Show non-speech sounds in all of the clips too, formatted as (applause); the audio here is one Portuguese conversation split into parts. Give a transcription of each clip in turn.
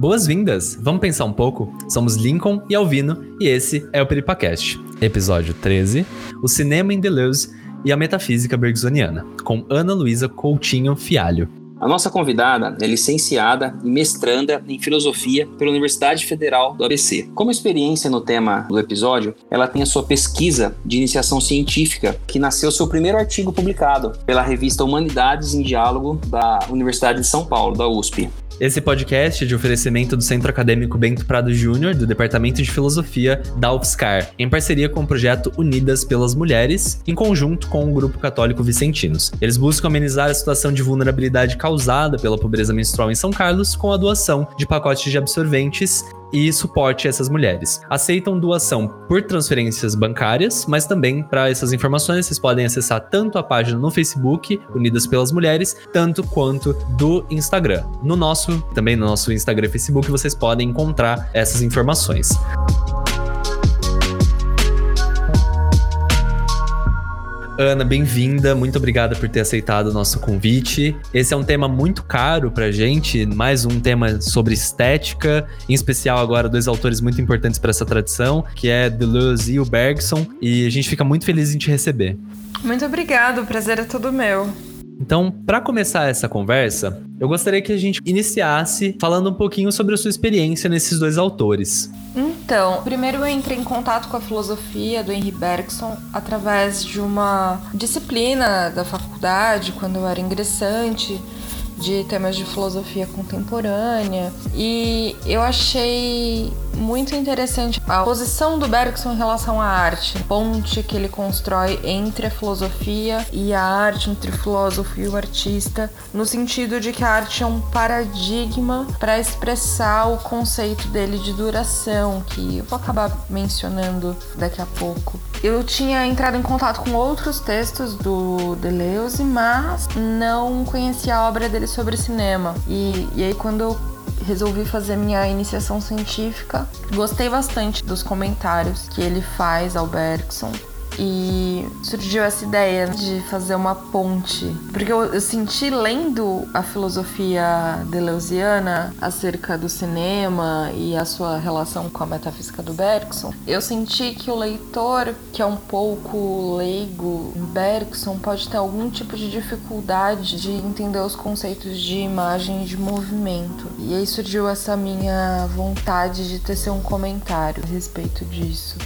boas-vindas! Vamos pensar um pouco? Somos Lincoln e Alvino e esse é o Peripacast. Episódio 13: O cinema em Deleuze e a metafísica bergsoniana, com Ana Luísa Coutinho Fialho. A nossa convidada é licenciada e mestranda em filosofia pela Universidade Federal do ABC. Como experiência no tema do episódio, ela tem a sua pesquisa de iniciação científica, que nasceu seu primeiro artigo publicado pela revista Humanidades em Diálogo da Universidade de São Paulo, da USP. Esse podcast é de oferecimento do Centro Acadêmico Bento Prado Júnior, do Departamento de Filosofia da UFSCar, em parceria com o projeto Unidas pelas Mulheres, em conjunto com o Grupo Católico Vicentinos. Eles buscam amenizar a situação de vulnerabilidade causada pela pobreza menstrual em São Carlos com a doação de pacotes de absorventes e suporte a essas mulheres. Aceitam doação por transferências bancárias, mas também para essas informações vocês podem acessar tanto a página no Facebook, Unidas pelas Mulheres, tanto quanto do Instagram. No nosso, também no nosso Instagram e Facebook, vocês podem encontrar essas informações. Ana, bem-vinda. Muito obrigada por ter aceitado o nosso convite. Esse é um tema muito caro pra gente, mais um tema sobre estética, em especial agora dois autores muito importantes para essa tradição, que é Deleuze e o Bergson, e a gente fica muito feliz em te receber. Muito obrigado, o prazer é todo meu. Então, para começar essa conversa, eu gostaria que a gente iniciasse falando um pouquinho sobre a sua experiência nesses dois autores. Então, primeiro eu entrei em contato com a filosofia do Henry Bergson através de uma disciplina da faculdade, quando eu era ingressante de temas de filosofia contemporânea e eu achei muito interessante a posição do Bergson em relação à arte, ponte que ele constrói entre a filosofia e a arte, entre o filósofo e o artista, no sentido de que a arte é um paradigma para expressar o conceito dele de duração, que eu vou acabar mencionando daqui a pouco. Eu tinha entrado em contato com outros textos do Deleuze, mas não conhecia a obra dele sobre cinema. E, e aí, quando eu resolvi fazer minha iniciação científica, gostei bastante dos comentários que ele faz ao Bergson e surgiu essa ideia de fazer uma ponte. Porque eu, eu senti lendo a filosofia deleuziana acerca do cinema e a sua relação com a metafísica do Bergson, eu senti que o leitor, que é um pouco leigo em Bergson, pode ter algum tipo de dificuldade de entender os conceitos de imagem e de movimento. E aí surgiu essa minha vontade de tecer um comentário a respeito disso.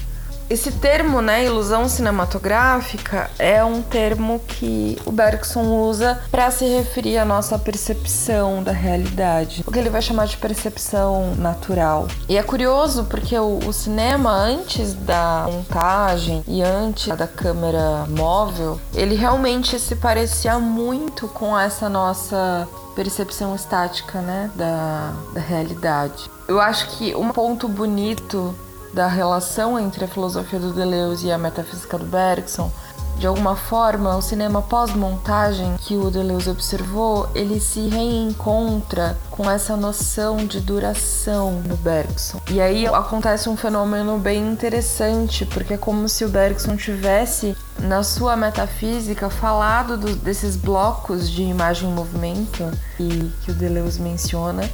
Esse termo, né, ilusão cinematográfica, é um termo que o Bergson usa para se referir à nossa percepção da realidade, o que ele vai chamar de percepção natural. E é curioso porque o, o cinema, antes da montagem e antes da câmera móvel, ele realmente se parecia muito com essa nossa percepção estática, né, da, da realidade. Eu acho que um ponto bonito da relação entre a filosofia do Deleuze e a metafísica do Bergson, de alguma forma, o cinema pós-montagem que o Deleuze observou, ele se reencontra com essa noção de duração no Bergson. E aí acontece um fenômeno bem interessante, porque é como se o Bergson tivesse, na sua metafísica, falado do, desses blocos de imagem e movimento e que o Deleuze menciona,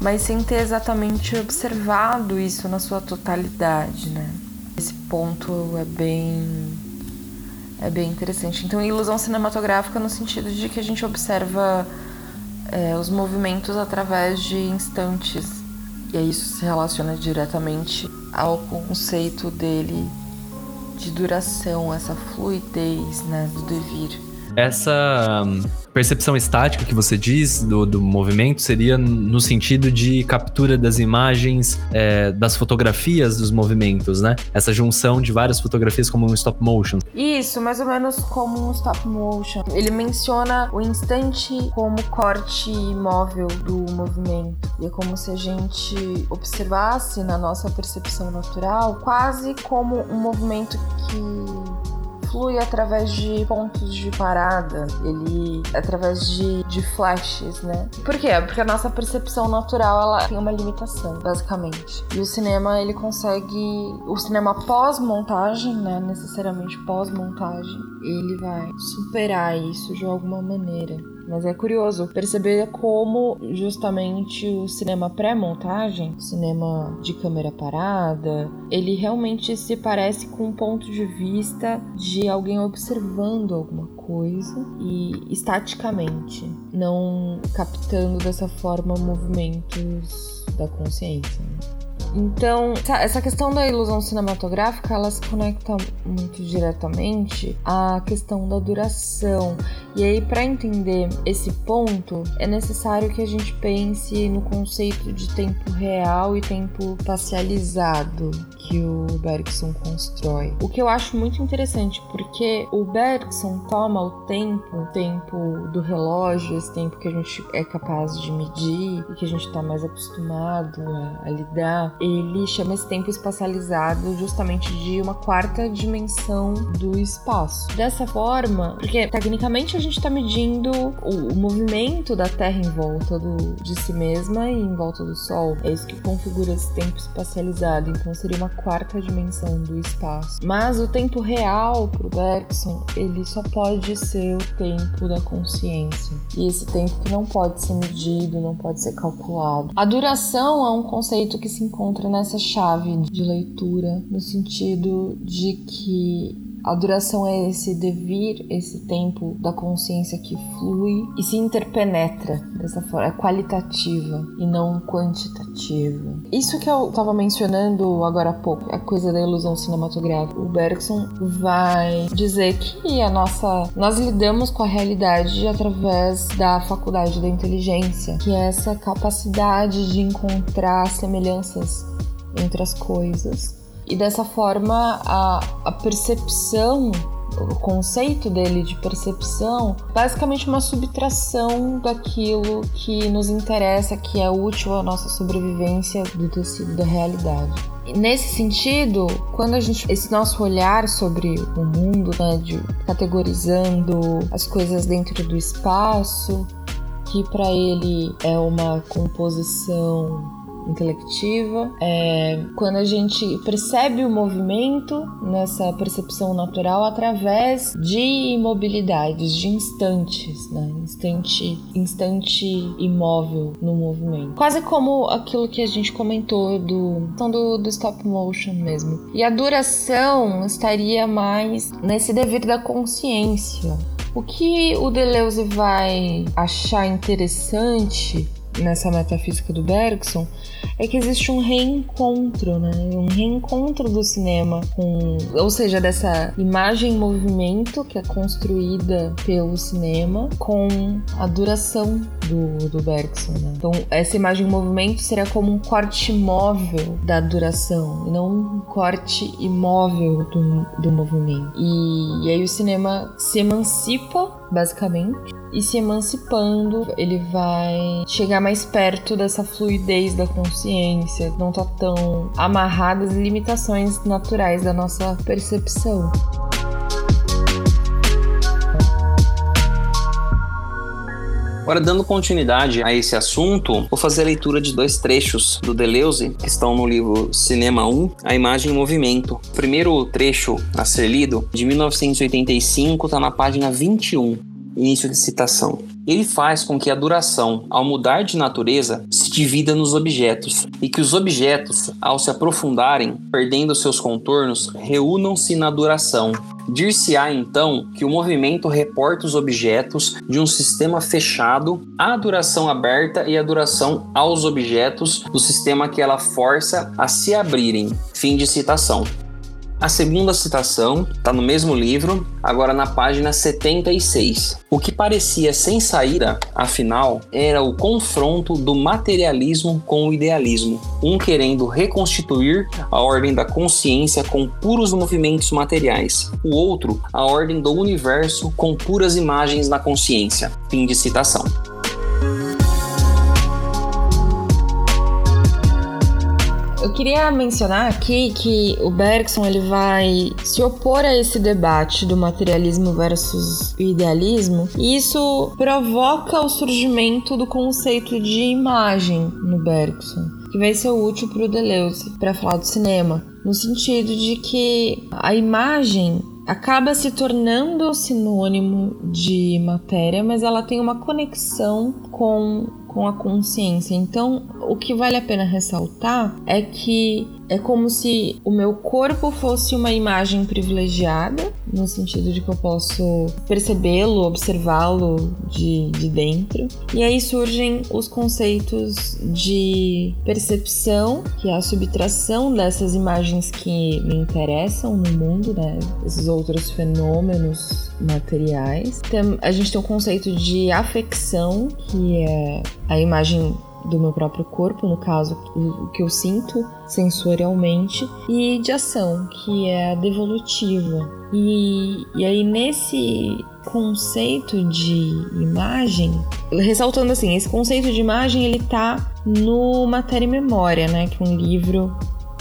mas sem ter exatamente observado isso na sua totalidade, né? Esse ponto é bem é bem interessante. Então, ilusão cinematográfica no sentido de que a gente observa é, os movimentos através de instantes. E aí isso se relaciona diretamente ao conceito dele de duração, essa fluidez né, do devir. Essa percepção estática que você diz do, do movimento seria no sentido de captura das imagens, é, das fotografias dos movimentos, né? Essa junção de várias fotografias como um stop motion. Isso, mais ou menos como um stop motion. Ele menciona o instante como corte imóvel do movimento. E é como se a gente observasse na nossa percepção natural quase como um movimento que flui através de pontos de parada, ele através de, de flashes, né? Por quê? Porque a nossa percepção natural ela tem uma limitação, basicamente. E o cinema ele consegue, o cinema pós-montagem, né, necessariamente pós-montagem, ele vai superar isso de alguma maneira. Mas é curioso perceber como justamente o cinema pré-montagem, cinema de câmera parada, ele realmente se parece com um ponto de vista de alguém observando alguma coisa e estaticamente, não captando dessa forma movimentos da consciência. Né? Então, essa questão da ilusão cinematográfica, ela se conecta muito diretamente à questão da duração. E aí, para entender esse ponto, é necessário que a gente pense no conceito de tempo real e tempo parcializado que o Bergson constrói. O que eu acho muito interessante, porque o Bergson toma o tempo, o tempo do relógio, esse tempo que a gente é capaz de medir e que a gente está mais acostumado a, a lidar, ele chama esse tempo espacializado justamente de uma quarta dimensão do espaço. Dessa forma, porque tecnicamente a gente está medindo o, o, movimento da Terra em volta do, de si mesma e em volta do Sol. É isso que configura esse tempo espacializado. Então seria uma quarta dimensão do espaço. Mas o tempo real para o Bergson, ele só pode ser o tempo da consciência. E esse tempo que não pode ser medido, não pode ser calculado. A duração é um conceito que se encontra nessa chave de leitura, no sentido de que a duração é esse devir, esse tempo da consciência que flui e se interpenetra dessa forma, é qualitativa e não quantitativa. Isso que eu estava mencionando agora há pouco, a coisa da ilusão cinematográfica. O Bergson vai dizer que a nossa, nós lidamos com a realidade através da faculdade da inteligência, que é essa capacidade de encontrar semelhanças entre as coisas e dessa forma, a, a percepção o conceito dele de percepção, basicamente uma subtração daquilo que nos interessa, que é útil à nossa sobrevivência do tecido da realidade. nesse sentido, quando a gente esse nosso olhar sobre o mundo, né, de categorizando as coisas dentro do espaço, que para ele é uma composição intelectiva. É, quando a gente percebe o movimento nessa percepção natural através de imobilidades, de instantes, né? Instante, instante imóvel no movimento. Quase como aquilo que a gente comentou do, do, do stop motion mesmo. E a duração estaria mais nesse devir da consciência. O que o Deleuze vai achar interessante nessa metafísica do Bergson é que existe um reencontro, né? Um reencontro do cinema com, ou seja, dessa imagem em movimento que é construída pelo cinema com a duração do, do Bergson, né? Então, essa imagem em movimento seria como um corte móvel da duração não um corte imóvel do, do movimento. E, e aí o cinema se emancipa basicamente. E se emancipando, ele vai chegar mais perto dessa fluidez da consciência, não tá tão amarrado às limitações naturais da nossa percepção. Agora, dando continuidade a esse assunto, vou fazer a leitura de dois trechos do Deleuze que estão no livro Cinema 1, A Imagem em Movimento. O primeiro trecho a ser lido, de 1985, está na página 21. Início de citação. Ele faz com que a duração, ao mudar de natureza, se divida nos objetos e que os objetos, ao se aprofundarem, perdendo seus contornos, reúnam-se na duração. Dir-se-á então que o movimento reporta os objetos de um sistema fechado à duração aberta e à duração aos objetos do sistema que ela força a se abrirem. Fim de citação. A segunda citação está no mesmo livro, agora na página 76. O que parecia sem saída, afinal, era o confronto do materialismo com o idealismo, um querendo reconstituir a ordem da consciência com puros movimentos materiais, o outro a ordem do universo com puras imagens na consciência. Fim de citação. Eu queria mencionar aqui que o Bergson ele vai se opor a esse debate do materialismo versus o idealismo, e isso provoca o surgimento do conceito de imagem no Bergson, que vai ser útil para o Deleuze para falar do cinema, no sentido de que a imagem acaba se tornando sinônimo de matéria, mas ela tem uma conexão com com a consciência. Então, o que vale a pena ressaltar é que é como se o meu corpo fosse uma imagem privilegiada, no sentido de que eu posso percebê-lo, observá-lo de, de dentro. E aí surgem os conceitos de percepção, que é a subtração dessas imagens que me interessam no mundo, né? Esses outros fenômenos materiais. A gente tem o conceito de afecção, que é a imagem do meu próprio corpo, no caso, o que eu sinto sensorialmente, e de ação, que é a devolutiva. E, e aí, nesse conceito de imagem, ressaltando assim, esse conceito de imagem ele tá no Matéria e Memória, né, que é um livro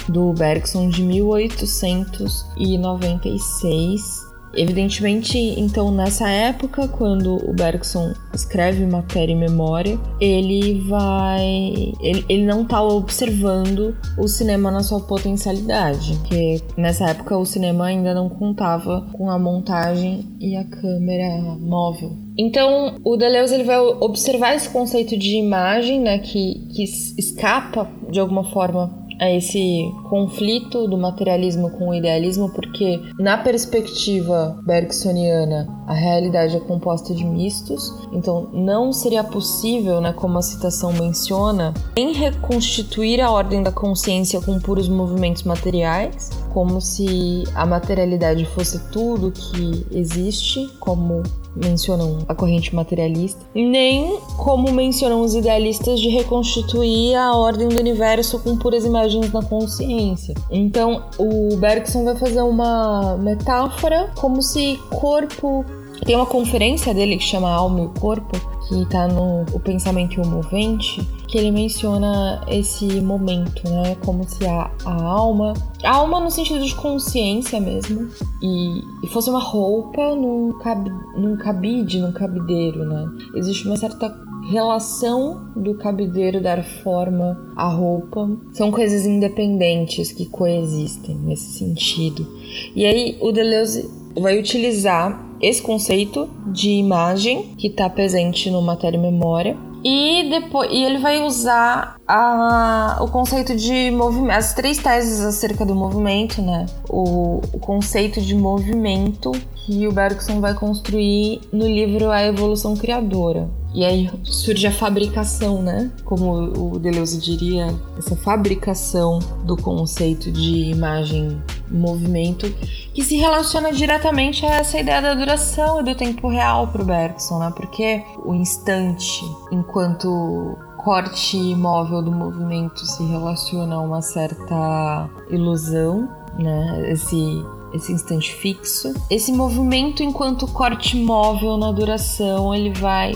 do Bergson de 1896 Evidentemente, então, nessa época, quando o Bergson escreve Matéria e Memória, ele vai. Ele, ele não está observando o cinema na sua potencialidade, porque nessa época o cinema ainda não contava com a montagem e a câmera móvel. Então, o Deleuze ele vai observar esse conceito de imagem, né, que, que escapa de alguma forma a esse conflito do materialismo com o idealismo, porque na perspectiva bergsoniana a realidade é composta de mistos, então não seria possível, né, como a citação menciona, reconstituir a ordem da consciência com puros movimentos materiais, como se a materialidade fosse tudo que existe, como mencionam a corrente materialista, nem como mencionam os idealistas de reconstituir a ordem do universo com puras imagens na consciência. Então, o Bergson vai fazer uma metáfora como se corpo tem uma conferência dele que chama Alma e o Corpo, que tá no O Pensamento e o Movente, que ele menciona esse momento, né? Como se a, a alma. A alma no sentido de consciência mesmo. E, e fosse uma roupa num, cab, num cabide, num cabideiro, né? Existe uma certa relação do cabideiro dar forma à roupa. São coisas independentes que coexistem nesse sentido. E aí o Deleuze vai utilizar esse conceito de imagem que está presente no matéria memória. E depois e ele vai usar a, o conceito de movimento, as três teses acerca do movimento, né? O, o, conceito de movimento que o Bergson vai construir no livro A Evolução Criadora. E aí surge a fabricação, né? Como o Deleuze diria, essa fabricação do conceito de imagem movimento que se relaciona diretamente a essa ideia da duração e do tempo real para o Bergson, né? Porque o instante, enquanto corte imóvel do movimento se relaciona a uma certa ilusão, né? Esse esse instante fixo. Esse movimento enquanto corte móvel na duração, ele vai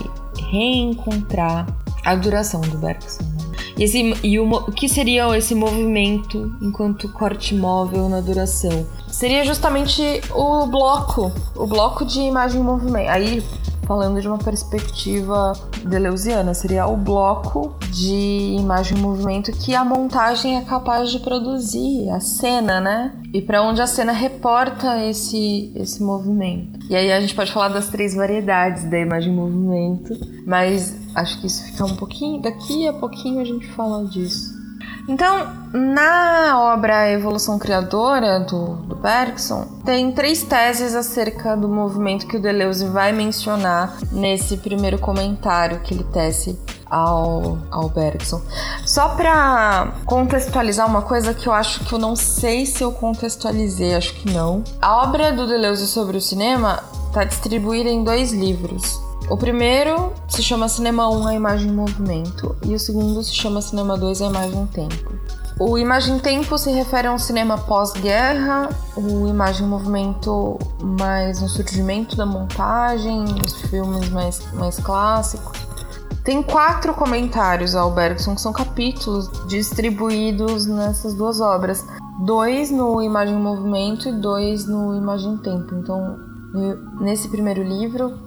reencontrar a duração do Bergson. Né? E, esse, e o, o que seria esse movimento enquanto corte móvel na duração? Seria justamente o bloco, o bloco de imagem em movimento. Aí falando de uma perspectiva deleuziana, seria o bloco de imagem em movimento que a montagem é capaz de produzir, a cena, né? E para onde a cena reporta esse, esse movimento. E aí a gente pode falar das três variedades da imagem em movimento, mas acho que isso fica um pouquinho. Daqui a pouquinho a gente fala disso. Então, na obra Evolução Criadora do, do Bergson, tem três teses acerca do movimento que o Deleuze vai mencionar nesse primeiro comentário que ele tece ao, ao Bergson. Só para contextualizar uma coisa que eu acho que eu não sei se eu contextualizei, acho que não. A obra do Deleuze sobre o cinema está distribuída em dois livros. O primeiro se chama Cinema 1, a imagem em movimento, e o segundo se chama Cinema 2, a imagem em tempo. O Imagem em Tempo se refere a um cinema pós-guerra, o Imagem em Movimento mais no surgimento da montagem, os filmes mais, mais clássicos. Tem quatro comentários ao Bergson, que são capítulos distribuídos nessas duas obras. Dois no Imagem em Movimento e dois no Imagem em Tempo. Então, nesse primeiro livro,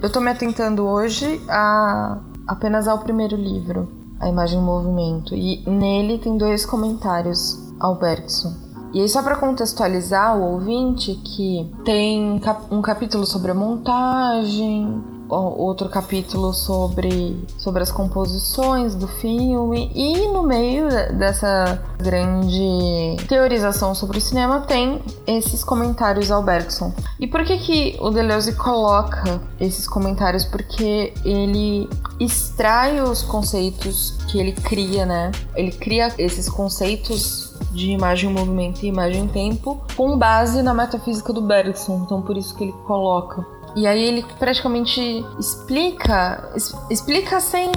eu estou me atentando hoje a apenas ao primeiro livro, A Imagem em Movimento, e nele tem dois comentários ao Bergson. E aí, só para contextualizar o ouvinte, que tem um capítulo sobre a montagem, outro capítulo sobre, sobre as composições do filme e no meio dessa grande teorização sobre o cinema tem esses comentários ao Bergson. E por que que o Deleuze coloca esses comentários? Porque ele extrai os conceitos que ele cria, né? Ele cria esses conceitos de imagem, movimento e imagem tempo com base na metafísica do Bergson. Então por isso que ele coloca e aí ele praticamente explica, explica sem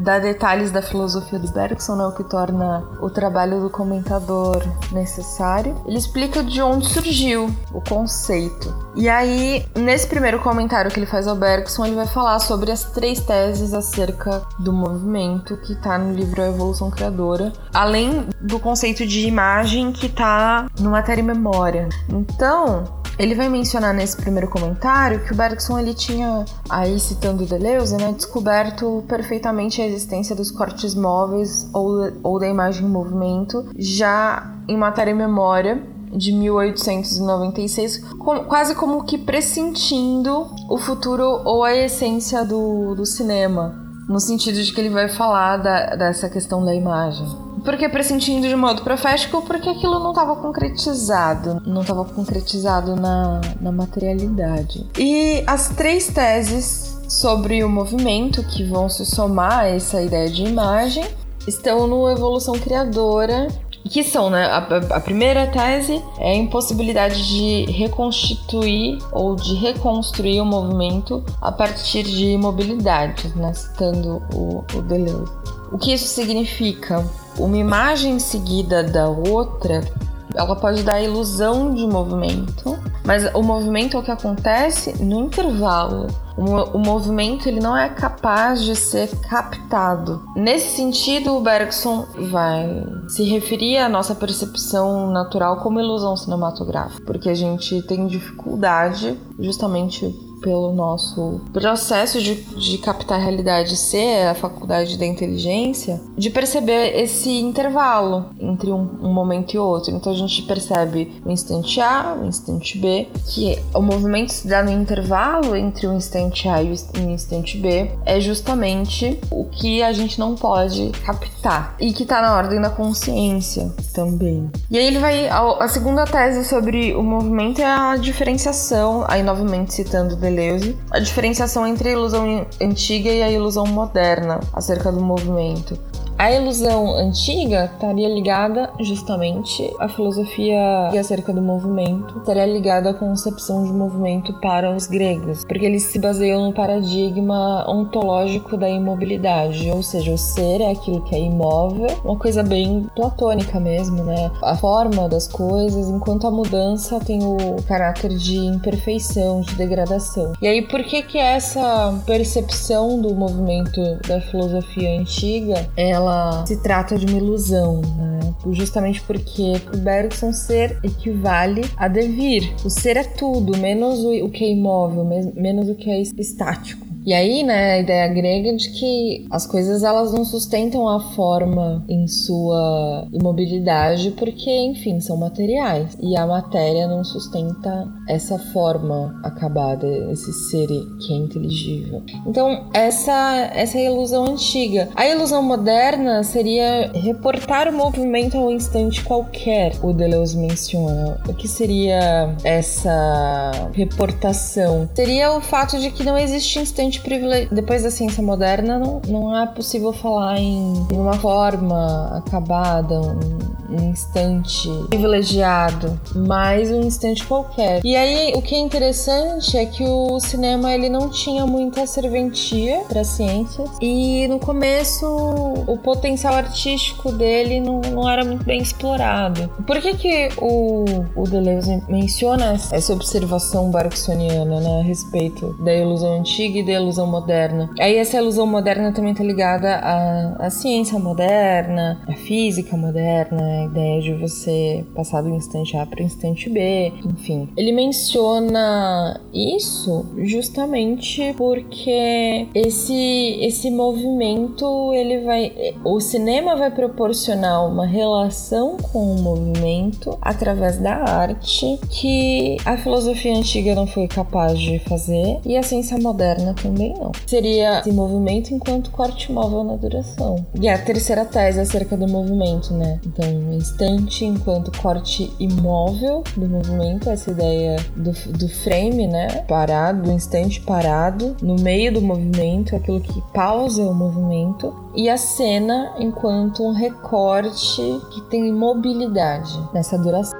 dar detalhes da filosofia do Bergson, né, o que torna o trabalho do comentador necessário. Ele explica de onde surgiu o conceito. E aí, nesse primeiro comentário que ele faz ao Bergson, ele vai falar sobre as três teses acerca do movimento que está no livro A Evolução Criadora, além do conceito de imagem que está no Matéria e Memória. Então, ele vai mencionar nesse primeiro comentário que o Bergson ele tinha, aí citando Deleuze, né, descoberto perfeitamente a existência dos cortes móveis ou, ou da imagem em movimento já em matéria e memória de 1896, com, quase como que pressentindo o futuro ou a essência do, do cinema, no sentido de que ele vai falar da, dessa questão da imagem. Porque pressentindo de modo profético, porque aquilo não estava concretizado, não estava concretizado na, na materialidade. E as três teses sobre o movimento que vão se somar a essa ideia de imagem estão no Evolução Criadora, que são, né? A, a, primeira tese é a impossibilidade de reconstituir ou de reconstruir o movimento a partir de mobilidade, né? Citando o, o Deleuze. O que isso significa? Uma imagem seguida da outra, ela pode dar a ilusão de movimento, mas o movimento é o que acontece no intervalo. O, movimento ele não é capaz de ser captado. Nesse sentido, o Bergson vai se referir à nossa percepção natural como ilusão cinematográfica, porque a gente tem dificuldade justamente pelo nosso processo de, de captar a realidade ser a faculdade da inteligência, de perceber esse intervalo entre um, um, momento e outro. Então a gente percebe o instante A, o instante B, que o movimento se dá no intervalo entre o instante A e o instante B, é justamente o que a gente não pode captar e que está na ordem da consciência também. E aí ele vai. A, a segunda tese sobre o movimento é a diferenciação, aí novamente citando Deleuze, a diferenciação entre a ilusão antiga e a ilusão moderna acerca do movimento. A ilusão antiga estaria ligada justamente à filosofia acerca do movimento, estaria ligada à concepção de movimento para os gregos, porque eles se baseiam no paradigma ontológico da imobilidade, ou seja, o ser é aquilo que é imóvel, uma coisa bem platônica mesmo, né? A forma das coisas, enquanto a mudança tem o caráter de imperfeição, de degradação. E aí, por que que essa percepção do movimento da filosofia antiga, ela ela se trata de uma ilusão, né? Justamente porque o Bergson ser equivale a devir. O ser é tudo, menos o que é imóvel, menos o que é estático. E aí, né, a ideia grega de que as coisas elas não sustentam a forma em sua imobilidade porque, enfim, são materiais. E a matéria não sustenta essa forma acabada, esse ser que é inteligível. Então, essa, essa é a ilusão antiga. A ilusão moderna seria reportar o movimento a um instante qualquer, o Deleuze menciona. O que seria essa reportação? Seria o fato de que não existe instante privilegi... depois da ciência moderna, não, não é possível falar em uma forma acabada, um, um instante privilegiado, mas um instante qualquer. E aí, o que é interessante é que o cinema ele não tinha muita serventia para ciências e no começo o potencial artístico dele não, não era muito bem explorado. Por que que o, o Deleuze menciona essa observação bergsoniana né, a respeito da ilusão antiga e da ilusão moderna. Aí essa ilusão moderna também tá ligada à, à ciência moderna, à física moderna, a ideia de você passar do instante A para o instante B, enfim. Ele menciona isso justamente porque esse esse movimento ele vai o cinema vai proporcionar uma relação com o movimento através da arte que a filosofia antiga não foi capaz de fazer e a ciência moderna também não. Seria esse movimento enquanto corte móvel na duração. E a terceira tese acerca do movimento, né? Então, instante enquanto corte imóvel do movimento, essa ideia do, do frame, né? Parado, do instante parado, no meio do movimento, aquilo que pausa o movimento. E a cena enquanto um recorte que tem mobilidade nessa duração.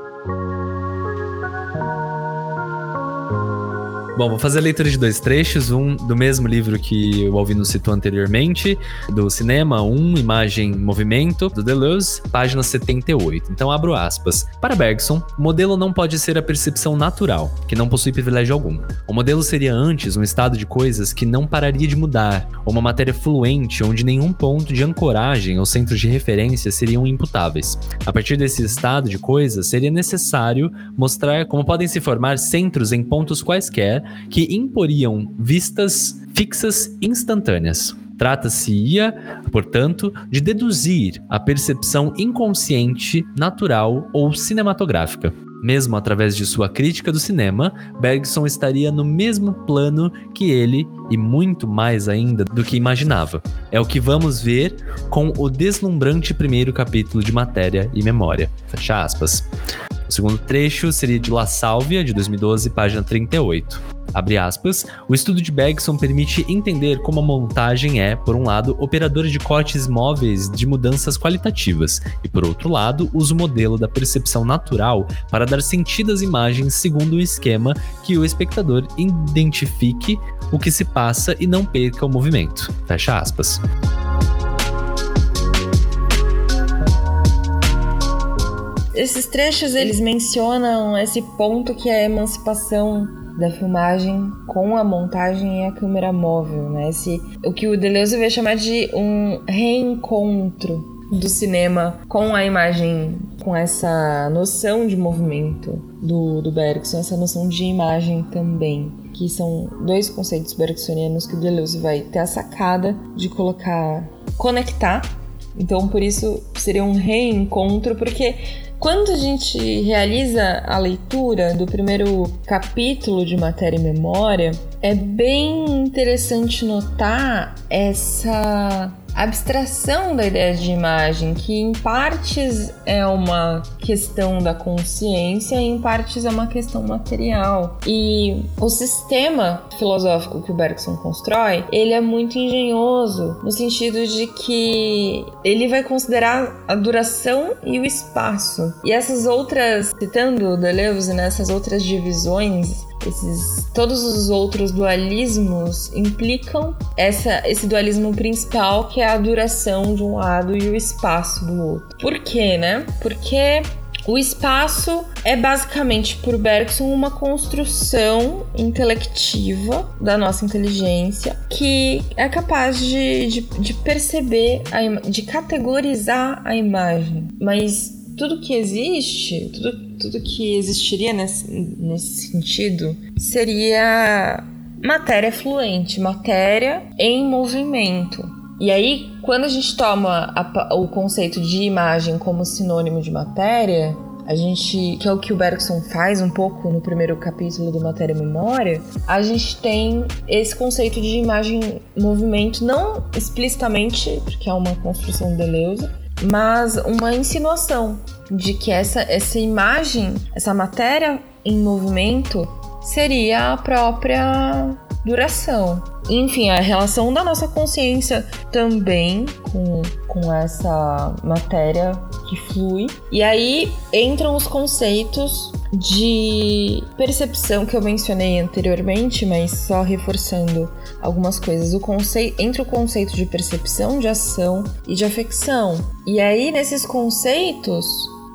Bom, vou fazer a leitura de dois trechos, um do mesmo livro que o Alvino citou anteriormente, do cinema, um Imagem Movimento, do Deleuze, página 78. Então abro aspas. Para Bergson, o modelo não pode ser a percepção natural, que não possui privilégio algum. O modelo seria antes um estado de coisas que não pararia de mudar, uma matéria fluente onde nenhum ponto de ancoragem ou centros de referência seriam imputáveis. A partir desse estado de coisas, seria necessário mostrar como podem se formar centros em pontos quaisquer que imporiam vistas fixas instantâneas. Trata-se-ia, portanto, de deduzir a percepção inconsciente, natural ou cinematográfica. Mesmo através de sua crítica do cinema, Bergson estaria no mesmo plano que ele e muito mais ainda do que imaginava. É o que vamos ver com o deslumbrante primeiro capítulo de Matéria e Memória. Fecha aspas. O segundo trecho seria de La Sálvia, de 2012, página 38. Aspas, o estudo de Bergson permite entender como a montagem é, por um lado, operadora de cortes móveis de mudanças qualitativas, e por outro lado, usa o modelo da percepção natural para dar sentido às imagens segundo um esquema que o espectador identifique o que se passa e não perca o movimento. Fecha aspas. Esses trechos eles mencionam esse ponto que é a emancipação da filmagem com a montagem e a câmera móvel, né? Esse, o que o Deleuze vai chamar de um reencontro do cinema com a imagem, com essa noção de movimento do, do Bergson, essa noção de imagem também, que são dois conceitos bergsonianos que o Deleuze vai ter a sacada de colocar, conectar. Então, por isso seria um reencontro, porque quando a gente realiza a leitura do primeiro capítulo de Matéria e Memória, é bem interessante notar essa abstração da ideia de imagem, que em partes é uma questão da consciência e em partes é uma questão material. E o sistema filosófico que o Bergson constrói, ele é muito engenhoso no sentido de que ele vai considerar a duração e o espaço. E essas outras, citando Deleuze, né, outras divisões esses todos os outros dualismos implicam essa, esse dualismo principal que é a duração de um lado e o espaço do outro. Por quê, né? Porque o espaço é basicamente, por Bergson, uma construção intelectiva da nossa inteligência que é capaz de, de, de perceber, de categorizar a imagem. Mas tudo que existe, tudo tudo que existiria nesse, nesse sentido seria matéria fluente, matéria em movimento. E aí, quando a gente toma a, o conceito de imagem como sinônimo de matéria, a gente, que é o que o Bergson faz um pouco no primeiro capítulo do Matéria e Memória, a gente tem esse conceito de imagem movimento, não explicitamente, porque é uma construção de Deleuze, mas uma insinuação de que essa, essa imagem, essa matéria em movimento seria a própria duração. Enfim, a relação da nossa consciência também com, com essa matéria que flui. E aí entram os conceitos de percepção que eu mencionei anteriormente, mas só reforçando algumas coisas. O conceito entre o conceito de percepção, de ação e de afecção. E aí nesses conceitos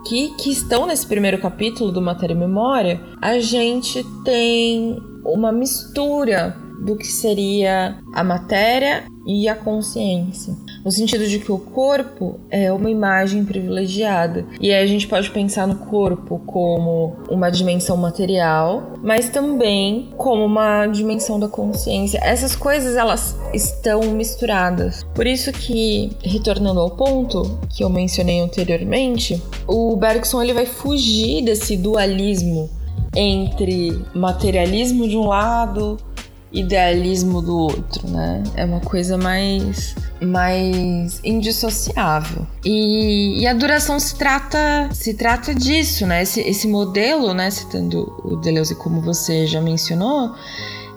que, que estão nesse primeiro capítulo do Matéria e Memória, a gente tem uma mistura do que seria a matéria e a consciência, no sentido de que o corpo é uma imagem privilegiada. E aí a gente pode pensar no corpo como uma dimensão material, mas também como uma dimensão da consciência. Essas coisas elas estão misturadas. Por isso que, retornando ao ponto que eu mencionei anteriormente, o Bergson ele vai fugir desse dualismo entre materialismo de um lado idealismo do outro, né? É uma coisa mais mais indissociável. E, e, a duração se trata se trata disso, né? Esse, esse modelo, né? Citando o Deleuze como você já mencionou,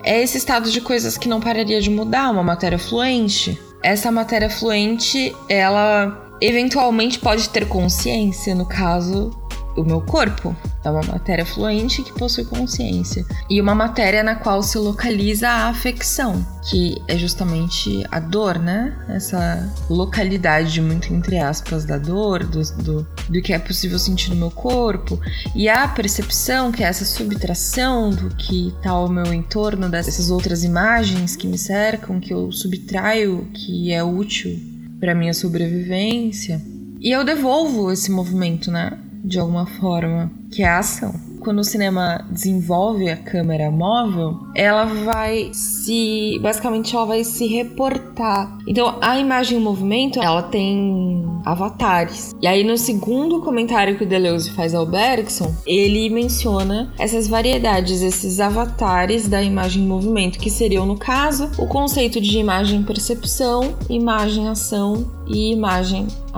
é esse estado de coisas que não pararia de mudar, uma matéria fluente. Essa matéria fluente, ela eventualmente pode ter consciência, no caso o meu corpo. É uma matéria fluente que possui consciência. E uma matéria na qual se localiza a afecção, que é justamente a dor, né? Essa localidade, muito entre aspas, da dor, do, do, do que é possível sentir no meu corpo. E a percepção, que é essa subtração do que está ao meu entorno, dessas outras imagens que me cercam, que eu subtraio, que é útil para minha sobrevivência. E eu devolvo esse movimento, né? De alguma forma, que é a ação quando o cinema desenvolve a câmera móvel, ela vai se. Basicamente, ela vai se reportar. Então, a imagem em movimento, ela tem avatares. E aí, no segundo comentário que o Deleuze faz ao Bergson, ele menciona essas variedades, esses avatares da imagem em movimento, que seriam, no caso, o conceito de imagem-percepção, imagem-ação e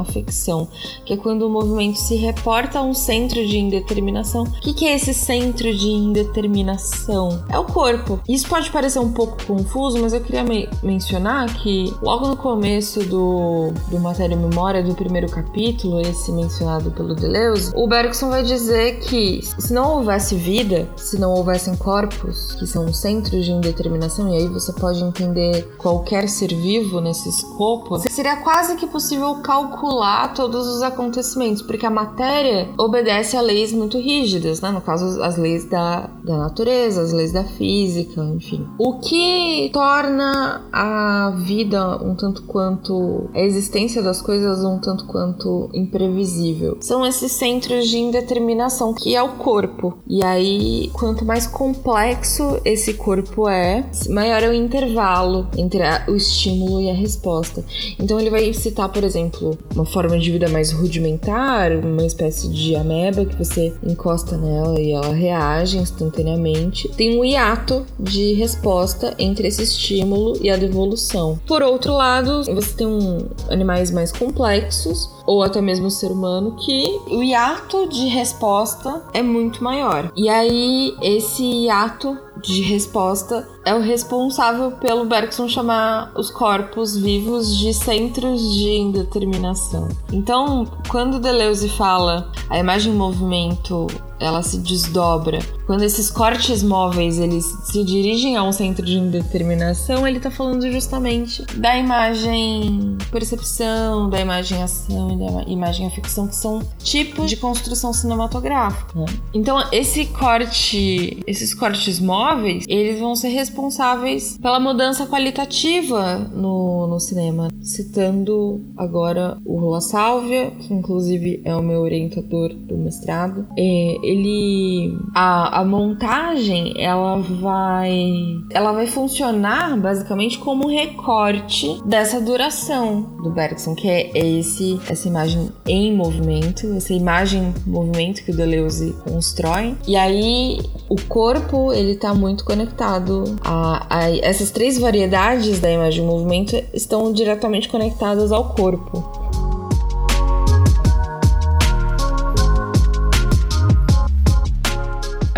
imagem-afecção, que é quando o movimento se reporta a um centro de indeterminação. O que, que é esse centro de indeterminação? É o corpo. Isso pode parecer um pouco confuso, mas eu queria me mencionar que logo no começo do, do Matéria e Memória, do primeiro capítulo, esse mencionado pelo Deleuze, o Bergson vai dizer que se não houvesse vida, se não houvessem corpos, que são centros de indeterminação, e aí você pode entender qualquer ser vivo nesse escopo, seria quase que possível calcular todos os acontecimentos, porque a matéria obedece a leis muito rígidas, né? No caso, as leis da, da natureza, as leis da física, enfim. O que torna a vida um tanto quanto. a existência das coisas um tanto quanto imprevisível são esses centros de indeterminação, que é o corpo. E aí, quanto mais complexo esse corpo é, maior é o intervalo entre a, o estímulo e a resposta. Então, ele vai citar, por exemplo, uma forma de vida mais rudimentar, uma espécie de ameba que você encosta nela e ela reage instantaneamente. Tem um hiato de resposta entre esse estímulo e a devolução. Por outro lado, você tem um, animais mais complexos ou até mesmo o ser humano, que o hiato de resposta é muito maior. E aí, esse hiato de resposta é o responsável pelo Bergson chamar os corpos vivos de centros de indeterminação. Então, quando Deleuze fala a imagem em movimento ela se desdobra. Quando esses cortes móveis eles se dirigem a um centro de indeterminação, ele está falando justamente da imagem percepção, da imagem ação e da imagem ficção, que são tipos de construção cinematográfica. Né? Então, esse corte, esses cortes móveis, eles vão ser responsáveis pela mudança qualitativa no, no cinema. Citando agora o Rula Sálvia, que inclusive é o meu orientador do mestrado, é, ele a, a montagem ela vai ela vai funcionar basicamente como um recorte dessa duração do Bergson, que é esse essa imagem em movimento, essa imagem em movimento que o Deleuze constrói. E aí o corpo ele está muito conectado a, a essas três variedades da imagem em movimento estão diretamente conectadas ao corpo.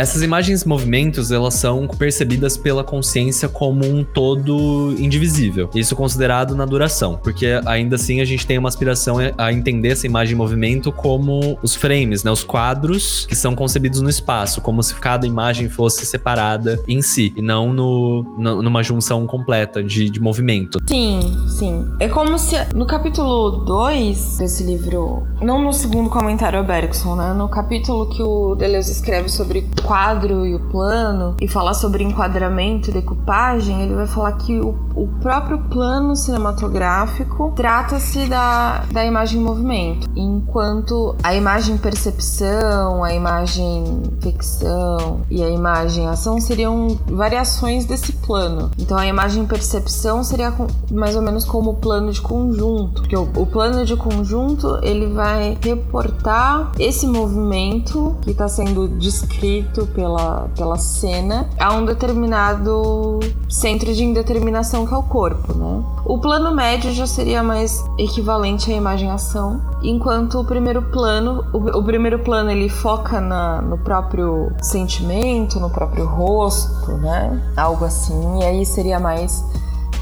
Essas imagens movimentos, elas são percebidas pela consciência como um todo indivisível. Isso considerado na duração, porque ainda assim a gente tem uma aspiração a entender essa imagem em movimento como os frames, né, os quadros que são concebidos no espaço, como se cada imagem fosse separada em si e não no, no numa junção completa de, de movimento. Sim, sim. É como se no capítulo 2 desse livro, não no segundo comentário Bergson, né, no capítulo que o Deleuze escreve sobre quadro e o plano e falar sobre enquadramento e decupagem, ele vai falar que o, o próprio plano cinematográfico trata-se da, da imagem em movimento, enquanto a imagem percepção, a imagem ficção e a imagem ação seriam variações desse plano. Então a imagem percepção seria mais ou menos como o plano de conjunto, porque o, o plano de conjunto ele vai reportar esse movimento que está sendo descrito pela, pela cena a um determinado centro de indeterminação que é o corpo, né? O plano médio já seria mais equivalente à imagem-ação, enquanto o primeiro plano, o, o primeiro plano ele foca na, no próprio sentimento, no próprio rosto, né? Algo assim, e aí seria mais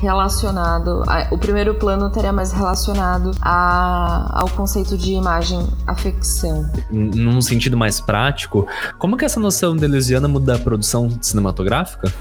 relacionado. A, o primeiro plano estaria mais relacionado a, ao conceito de imagem afecção. Num sentido mais prático, como que essa noção deleuziana muda a produção cinematográfica?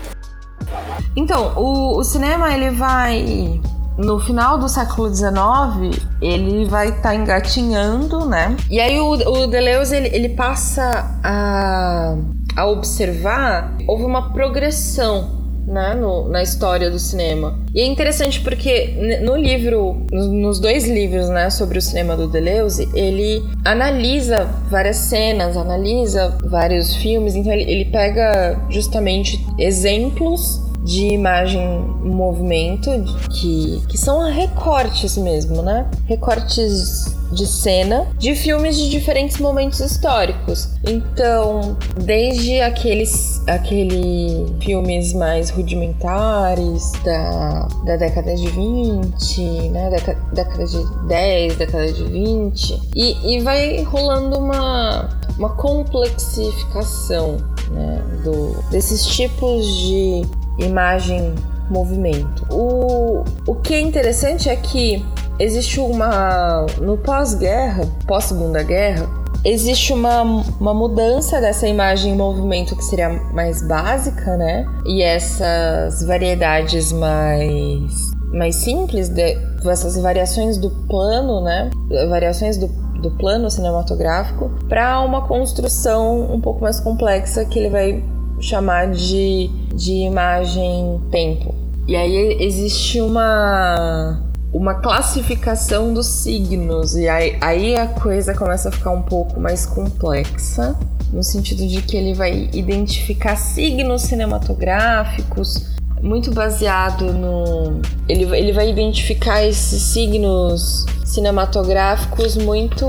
Então, o, o cinema ele vai no final do século XIX, ele vai estar tá engatinhando, né? E aí o, o Deleuze, ele, ele passa a, a observar, houve uma progressão né, no, na história do cinema. E é interessante porque no livro, nos dois livros, né, sobre o cinema do Deleuze, ele analisa várias cenas, analisa vários filmes, então ele, ele pega justamente exemplos de imagem em movimento, que, que são recortes mesmo, né? Recortes de cena de filmes de diferentes momentos históricos. Então, desde aqueles aquele filmes mais rudimentares da, da década de 20, né, década, década de 10, década de 20, e, e vai rolando uma, uma complexificação né, do, desses tipos de imagem, movimento. O, o que é interessante é que existe uma. No pós-guerra, pós-segunda guerra, existe uma, uma mudança dessa imagem em movimento que seria mais básica, né? E essas variedades mais, mais simples, de, essas variações do plano, né? Variações do, do plano cinematográfico, para uma construção um pouco mais complexa que ele vai chamar de, de imagem-tempo. E aí existe uma, uma classificação dos signos, e aí, aí a coisa começa a ficar um pouco mais complexa, no sentido de que ele vai identificar signos cinematográficos, muito baseado no. Ele, ele vai identificar esses signos cinematográficos muito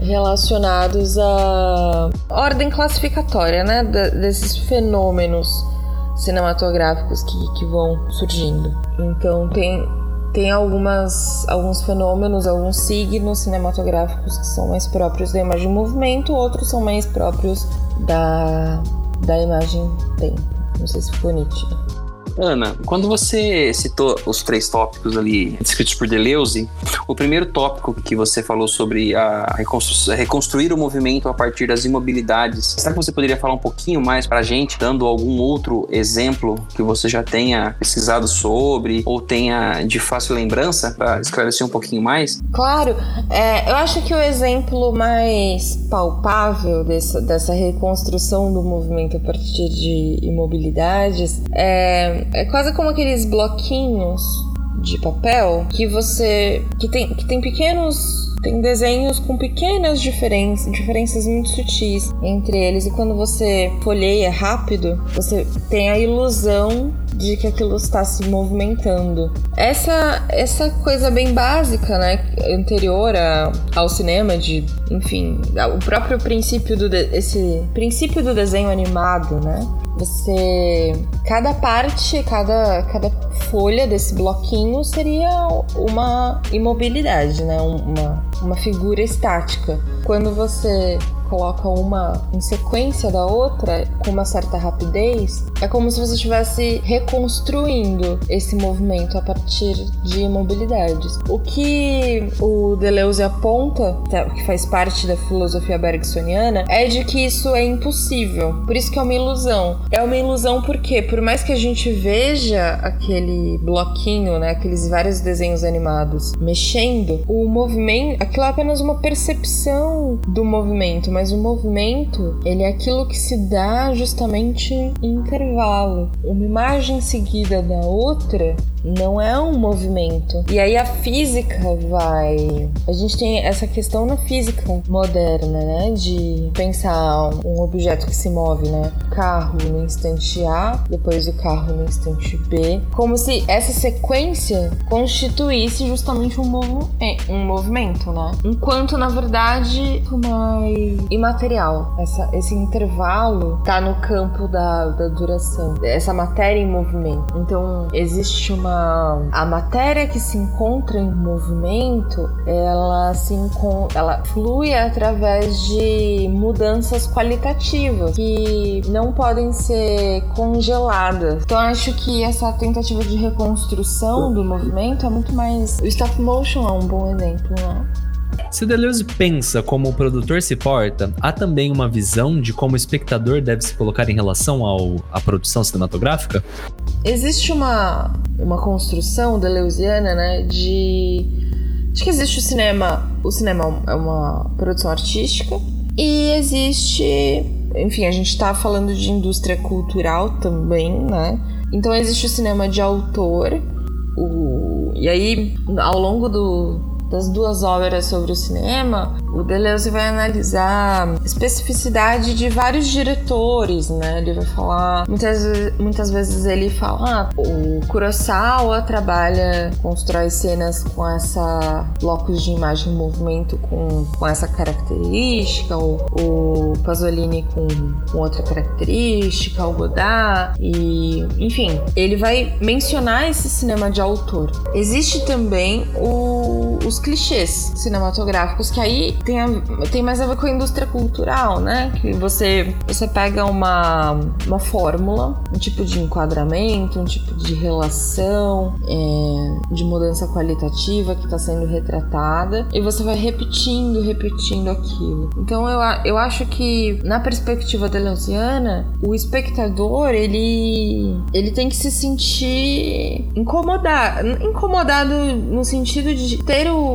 relacionados à ordem classificatória, né? desses fenômenos cinematográficos que, que vão surgindo. Então tem tem algumas, alguns fenômenos, alguns signos cinematográficos que são mais próprios da imagem em movimento, outros são mais próprios da, da imagem tempo. Não sei se ficou nítido. Ana, quando você citou os três tópicos ali descritos por Deleuze, o primeiro tópico que você falou sobre a reconstru reconstruir o movimento a partir das imobilidades, será que você poderia falar um pouquinho mais para a gente, dando algum outro exemplo que você já tenha pesquisado sobre ou tenha de fácil lembrança para esclarecer um pouquinho mais? Claro, é, eu acho que o exemplo mais palpável dessa, dessa reconstrução do movimento a partir de imobilidades é é quase como aqueles bloquinhos de papel que você que tem que tem pequenos tem desenhos com pequenas diferenças, diferenças muito sutis entre eles e quando você folheia rápido, você tem a ilusão de que aquilo está se movimentando. Essa essa coisa bem básica, né, anterior a, ao cinema de, enfim, o próprio princípio do de, esse princípio do desenho animado, né? Você cada parte, cada cada folha desse bloquinho seria uma imobilidade, né? Uma uma figura estática. Quando você coloca uma em sequência da outra com uma certa rapidez, é como se você estivesse reconstruindo esse movimento a partir de imobilidades. O que o Deleuze aponta, tá, que faz parte da filosofia bergsoniana, é de que isso é impossível. Por isso que é uma ilusão. É uma ilusão porque, por mais que a gente veja aquele bloquinho, né, aqueles vários desenhos animados mexendo, o movimento, aquilo é apenas uma percepção do movimento, mas mas o movimento, ele é aquilo que se dá justamente em intervalo. Uma imagem seguida da outra não é um movimento. E aí a física vai. A gente tem essa questão na física moderna, né? De pensar um objeto que se move, né? Carro no instante A, depois o carro no instante B, como se essa sequência constituísse justamente um, movo é, um movimento, né? Enquanto na verdade mais imaterial. Essa, esse intervalo tá no campo da, da duração. Essa matéria em movimento. Então existe uma a matéria que se encontra em movimento, ela se ela flui através de mudanças qualitativas que não podem ser congeladas. Então acho que essa tentativa de reconstrução do movimento é muito mais o stop motion é um bom exemplo, né? Se Deleuze pensa como o produtor se porta, há também uma visão de como o espectador deve se colocar em relação ao, à produção cinematográfica? Existe uma, uma construção deleuziana, né, de, de que existe o cinema, o cinema é uma produção artística e existe, enfim, a gente está falando de indústria cultural também, né? Então existe o cinema de autor, o, e aí ao longo do, das duas obras sobre o cinema, o Deleuze vai analisar especificidade de vários diretores, né? Ele vai falar, muitas, muitas vezes ele fala, ah, o Kurosawa trabalha, constrói cenas com essa blocos de imagem em movimento com, com essa característica, o, o Pasolini com, com outra característica, o Godard e, enfim, ele vai mencionar esse cinema de autor. Existe também o, os clichês cinematográficos, que aí tem, a, tem mais a ver com a indústria cultural, né? Que você, você pega uma, uma fórmula, um tipo de enquadramento, um tipo de relação, é, de mudança qualitativa que está sendo retratada, e você vai repetindo, repetindo aquilo. Então eu, eu acho que, na perspectiva deleuziana, o espectador, ele, ele tem que se sentir incomodado, incomodado no sentido de ter o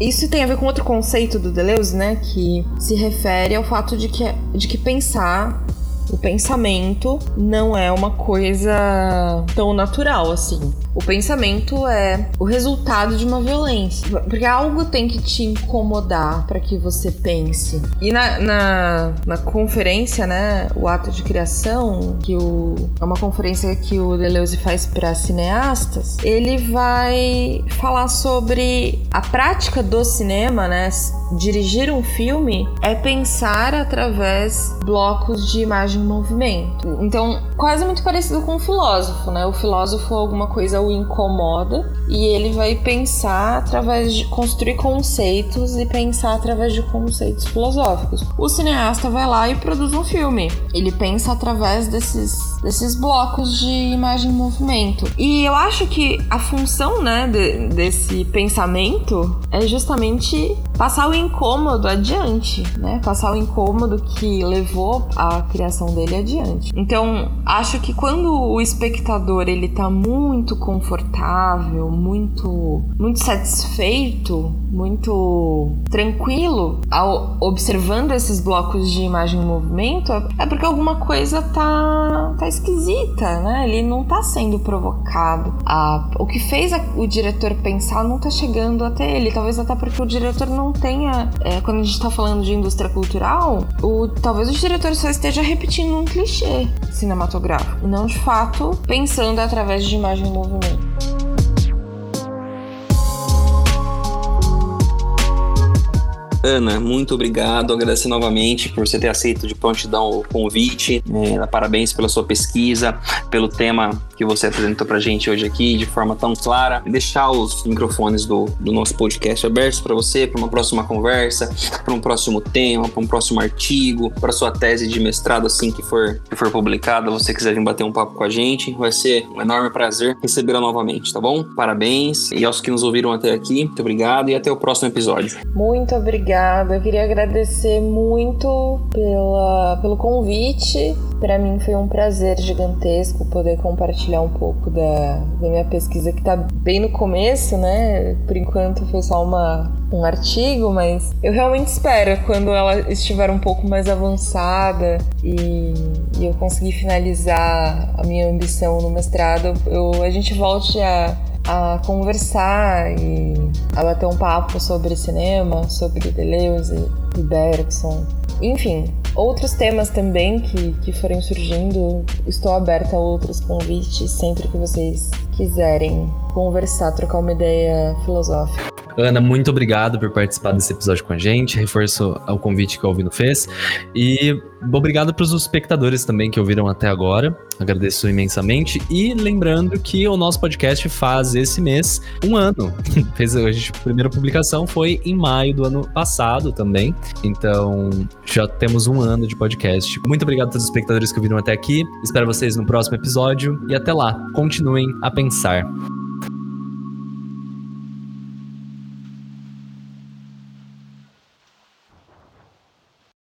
isso tem a ver com outro conceito do Deleuze, né? Que se refere ao fato de que, de que pensar o pensamento não é uma coisa tão natural assim. O pensamento é o resultado de uma violência. Porque algo tem que te incomodar para que você pense. E na, na, na, conferência, né, o ato de criação, que o, é uma conferência que o Deleuze faz para cineastas, ele vai falar sobre a prática do cinema, né? Dirigir um filme é pensar através blocos de imagem em movimento. Então, quase muito parecido com o filósofo, né? O filósofo alguma coisa incomoda e ele vai pensar através de construir conceitos e pensar através de conceitos filosóficos. O cineasta vai lá e produz um filme. Ele pensa através desses, desses blocos de imagem em movimento. E eu acho que a função, né, de, desse pensamento é justamente passar o incômodo adiante, né? Passar o incômodo que levou a criação dele adiante. Então, acho que quando o espectador ele tá muito confortável, muito, muito satisfeito, muito tranquilo ao observando esses blocos de imagem em movimento, é porque alguma coisa tá, tá esquisita, né? Ele não tá sendo provocado. A, o que fez a, o diretor pensar não tá chegando até ele, talvez até porque o diretor não tenha. É, quando a gente tá falando de indústria cultural, o, talvez o diretor só esteja repetindo um clichê cinematográfico, não de fato pensando através de imagem em movimento. Ana, muito obrigado. Agradecer novamente por você ter aceito de prontidão o convite. É, parabéns pela sua pesquisa, pelo tema que você apresentou para a gente hoje aqui de forma tão clara. Deixar os microfones do, do nosso podcast abertos para você, para uma próxima conversa, para um próximo tema, para um próximo artigo, para sua tese de mestrado assim que for, que for publicada. Você quiser vir bater um papo com a gente, vai ser um enorme prazer recebê-la novamente, tá bom? Parabéns. E aos que nos ouviram até aqui, muito obrigado e até o próximo episódio. Muito obrigada. Eu queria agradecer muito pela, pelo convite para mim foi um prazer gigantesco poder compartilhar um pouco da, da minha pesquisa que tá bem no começo, né? Por enquanto foi só uma, um artigo, mas eu realmente espero quando ela estiver um pouco mais avançada e, e eu conseguir finalizar a minha ambição no mestrado, eu, a gente volte a a conversar e a bater um papo sobre cinema, sobre Deleuze e Bergson. Enfim, outros temas também que, que forem surgindo, estou aberta a outros convites sempre que vocês quiserem conversar, trocar uma ideia filosófica. Ana, muito obrigado por participar desse episódio com a gente. Reforço o convite que o Alvino fez. E obrigado para os espectadores também que ouviram até agora. Agradeço imensamente. E lembrando que o nosso podcast faz esse mês um ano. (laughs) Fez a, gente, a primeira publicação foi em maio do ano passado também. Então já temos um ano de podcast. Muito obrigado a todos os espectadores que ouviram até aqui. Espero vocês no próximo episódio. E até lá, continuem a pensar.